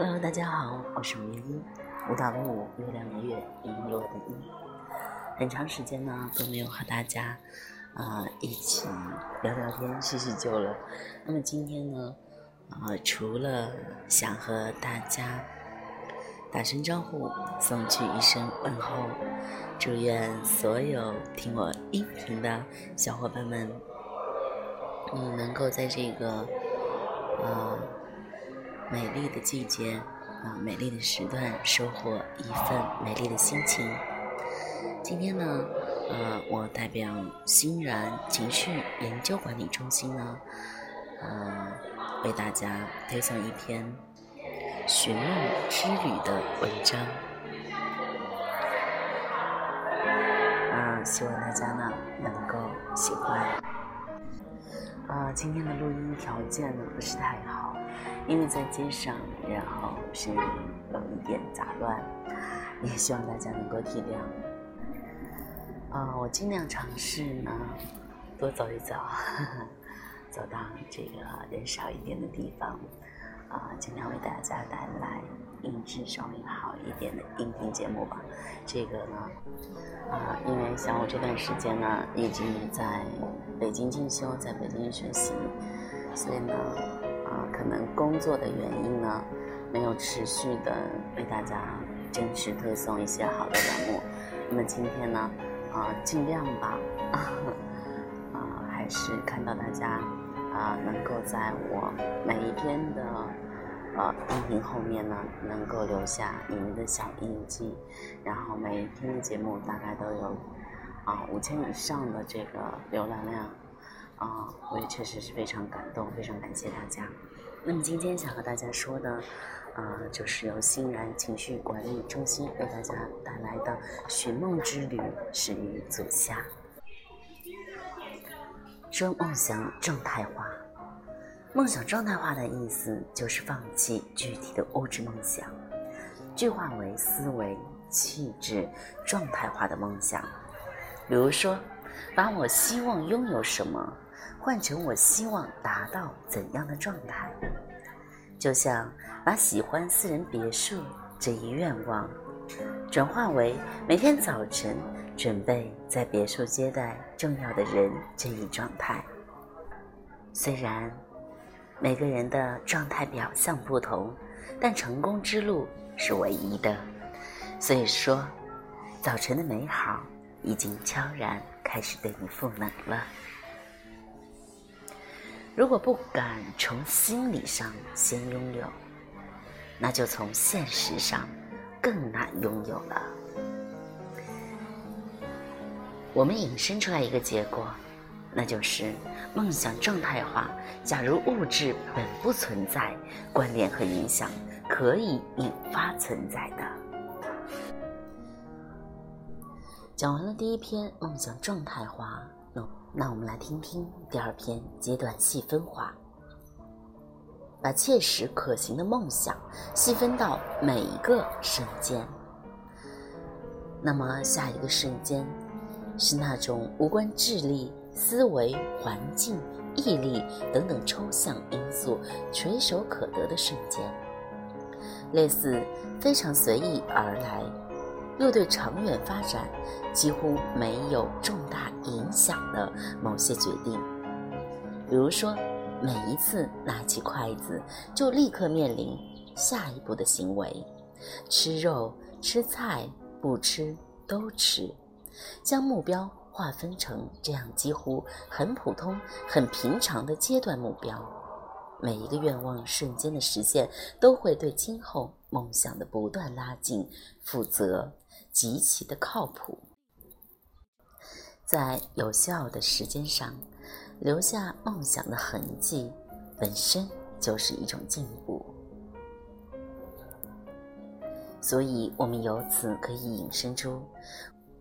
Hello，大家好，我是吴一，舞蹈的舞，月亮的月，璎珞的璎。很长时间呢都没有和大家啊一起聊聊天、叙叙旧了。那么今天呢，啊除了想和大家打声招呼，送去一声问候，祝愿所有听我音频的小伙伴们，嗯，能够在这个啊。美丽的季节，啊，美丽的时段，收获一份美丽的心情。今天呢，呃，我代表欣然情绪研究管理中心呢，呃，为大家推送一篇寻梦之旅的文章。啊，希望大家呢能够喜欢。啊，今天的录音条件呢不是太好。因为在街上，然后声音有一点杂乱，也希望大家能够体谅。啊，我尽量尝试呢，多走一走，走到这个人少一点的地方，啊，尽量为大家带来音质稍微好一点的音频节目吧。这个呢，啊，因为像我这段时间呢，一直在北京进修，在北京学习，所以呢。啊，可能工作的原因呢，没有持续的为大家坚持推送一些好的栏目。那么今天呢，啊，尽量吧，啊，还是看到大家啊，能够在我每一篇的呃音频后面呢，能够留下你们的小印记，然后每一天的节目大概都有啊五千以上的这个浏览量。啊，我也确实是非常感动，非常感谢大家。那么今天想和大家说的，啊，就是由欣然情绪管理中心为大家带来的寻梦之旅，始于足下。说梦想状态化，梦想状态化的意思就是放弃具体的物质梦想，具化为思维、气质状态化的梦想。比如说，把我希望拥有什么。换成我希望达到怎样的状态，就像把喜欢私人别墅这一愿望，转化为每天早晨准备在别墅接待重要的人这一状态。虽然每个人的状态表象不同，但成功之路是唯一的。所以说，早晨的美好已经悄然开始对你赋能了。如果不敢从心理上先拥有，那就从现实上更难拥有了。我们引申出来一个结果，那就是梦想状态化。假如物质本不存在，关联和影响可以引发存在的。讲完了第一篇梦想状态化。那那我们来听听第二篇阶段细分化，把切实可行的梦想细分到每一个瞬间。那么下一个瞬间是那种无关智力、思维、环境、毅力等等抽象因素垂手可得的瞬间，类似非常随意而来。又对长远发展几乎没有重大影响的某些决定，比如说，每一次拿起筷子就立刻面临下一步的行为：吃肉、吃菜、不吃都吃，将目标划分成这样几乎很普通、很平常的阶段目标。每一个愿望瞬间的实现，都会对今后梦想的不断拉近负责。极其的靠谱，在有效的时间上留下梦想的痕迹，本身就是一种进步。所以，我们由此可以引申出，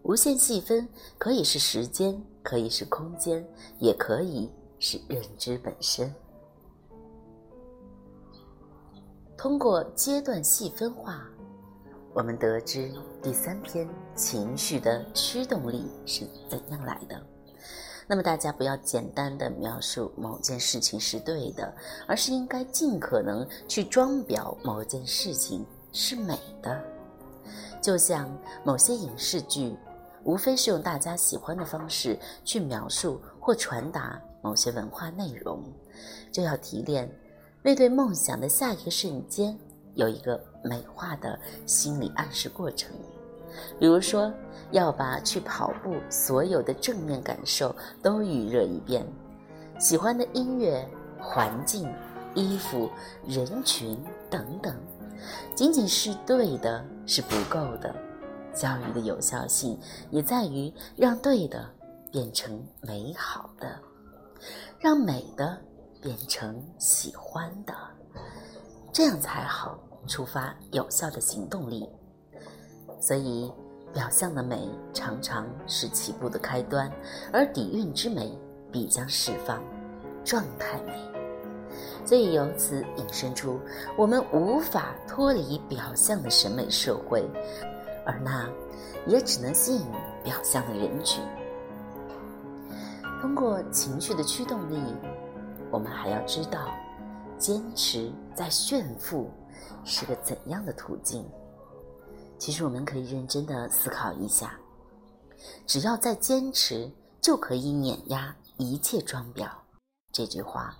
无限细分可以是时间，可以是空间，也可以是认知本身。通过阶段细分化。我们得知第三篇情绪的驱动力是怎样来的，那么大家不要简单的描述某件事情是对的，而是应该尽可能去装裱某件事情是美的。就像某些影视剧，无非是用大家喜欢的方式去描述或传达某些文化内容，就要提炼为对梦想的下一个瞬间有一个美化的心理暗示过程。比如说，要把去跑步所有的正面感受都预热一遍，喜欢的音乐、环境、衣服、人群等等，仅仅是对的是不够的。教育的有效性也在于让对的变成美好的，让美的变成喜欢的，这样才好触发有效的行动力。所以，表象的美常常是起步的开端，而底蕴之美必将释放状态美。所以由此引申出，我们无法脱离表象的审美社会，而那也只能吸引表象的人群。通过情绪的驱动力，我们还要知道，坚持在炫富是个怎样的途径。其实我们可以认真的思考一下，只要在坚持，就可以碾压一切装裱。这句话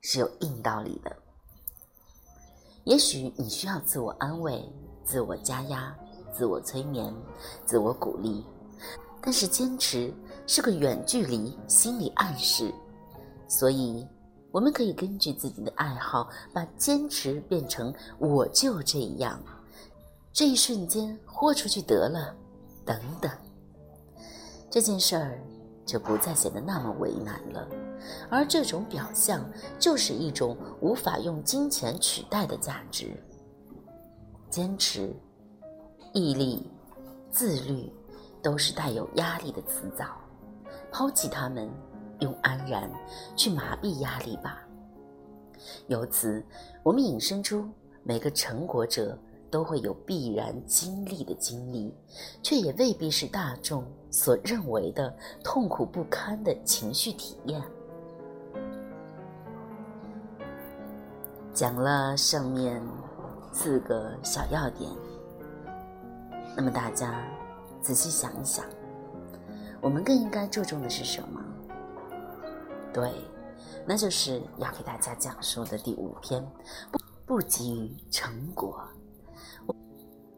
是有硬道理的。也许你需要自我安慰、自我加压、自我催眠、自我鼓励，但是坚持是个远距离心理暗示，所以我们可以根据自己的爱好，把坚持变成我就这样。这一瞬间豁出去得了，等等，这件事儿就不再显得那么为难了。而这种表象，就是一种无法用金钱取代的价值。坚持、毅力、自律，都是带有压力的词藻。抛弃它们，用安然去麻痹压力吧。由此，我们引申出每个成果者。都会有必然经历的经历，却也未必是大众所认为的痛苦不堪的情绪体验。讲了上面四个小要点，那么大家仔细想一想，我们更应该注重的是什么？对，那就是要给大家讲述的第五篇：不不急于成果。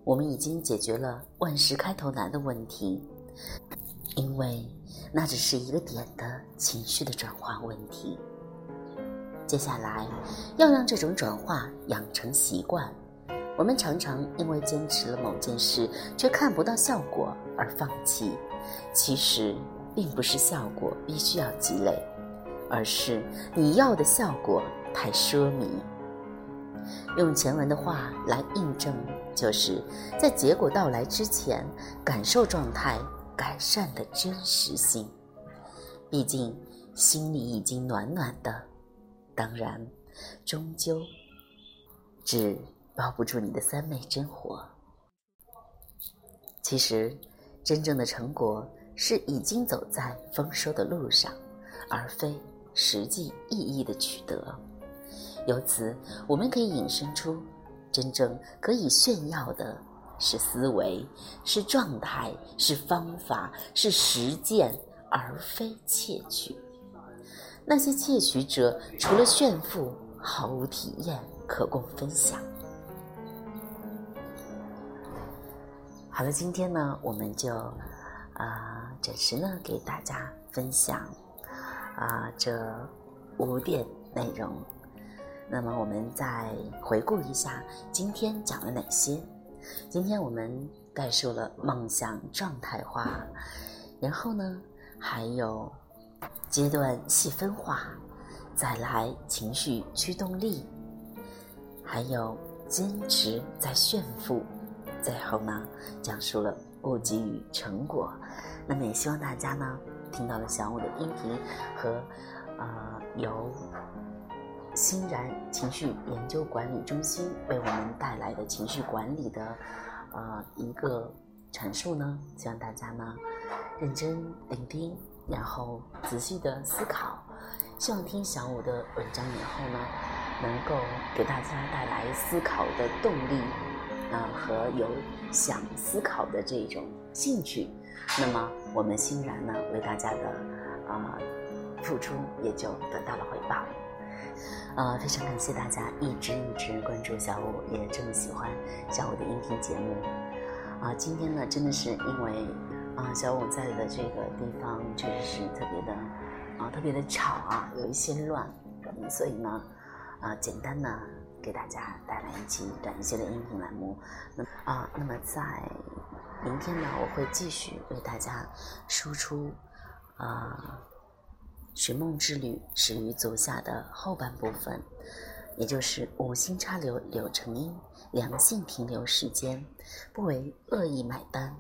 我们已经解决了万事开头难的问题，因为那只是一个点的情绪的转化问题。接下来要让这种转化养成习惯。我们常常因为坚持了某件事却看不到效果而放弃，其实并不是效果必须要积累，而是你要的效果太奢靡。用前文的话来印证，就是在结果到来之前，感受状态改善的真实性。毕竟心里已经暖暖的，当然，终究只包不住你的三昧真火。其实，真正的成果是已经走在丰收的路上，而非实际意义的取得。由此，我们可以引申出，真正可以炫耀的是思维，是状态，是方法，是实践，而非窃取。那些窃取者，除了炫富，毫无体验可供分享。好了，今天呢，我们就啊，暂时呢，给大家分享啊这五点内容。那么我们再回顾一下今天讲了哪些？今天我们概述了梦想状态化，然后呢还有阶段细分化，再来情绪驱动力，还有坚持在炫富，最后呢讲述了不给与成果。那么也希望大家呢听到了小五的音频和呃由。欣然情绪研究管理中心为我们带来的情绪管理的，呃一个阐述呢，希望大家呢认真聆听，然后仔细的思考。希望听小五的文章以后呢，能够给大家带来思考的动力啊，和有想思考的这种兴趣。那么我们欣然呢，为大家的啊付出也就得到了回报。呃，非常感谢大家一直一直关注小五，也这么喜欢小五的音频节目。啊，今天呢，真的是因为啊，小五在的这个地方确实是特别的啊，特别的吵啊，有一些乱，所以呢，啊，简单呢给大家带来一期短一些的音频栏目。那啊，那么在明天呢，我会继续为大家输出啊，《寻梦之旅》始于足下的后半部分，也就是五星插柳柳成荫。良性停留时间，不为恶意买单，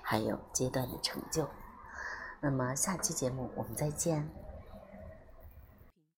还有阶段的成就。那么下期节目我们再见。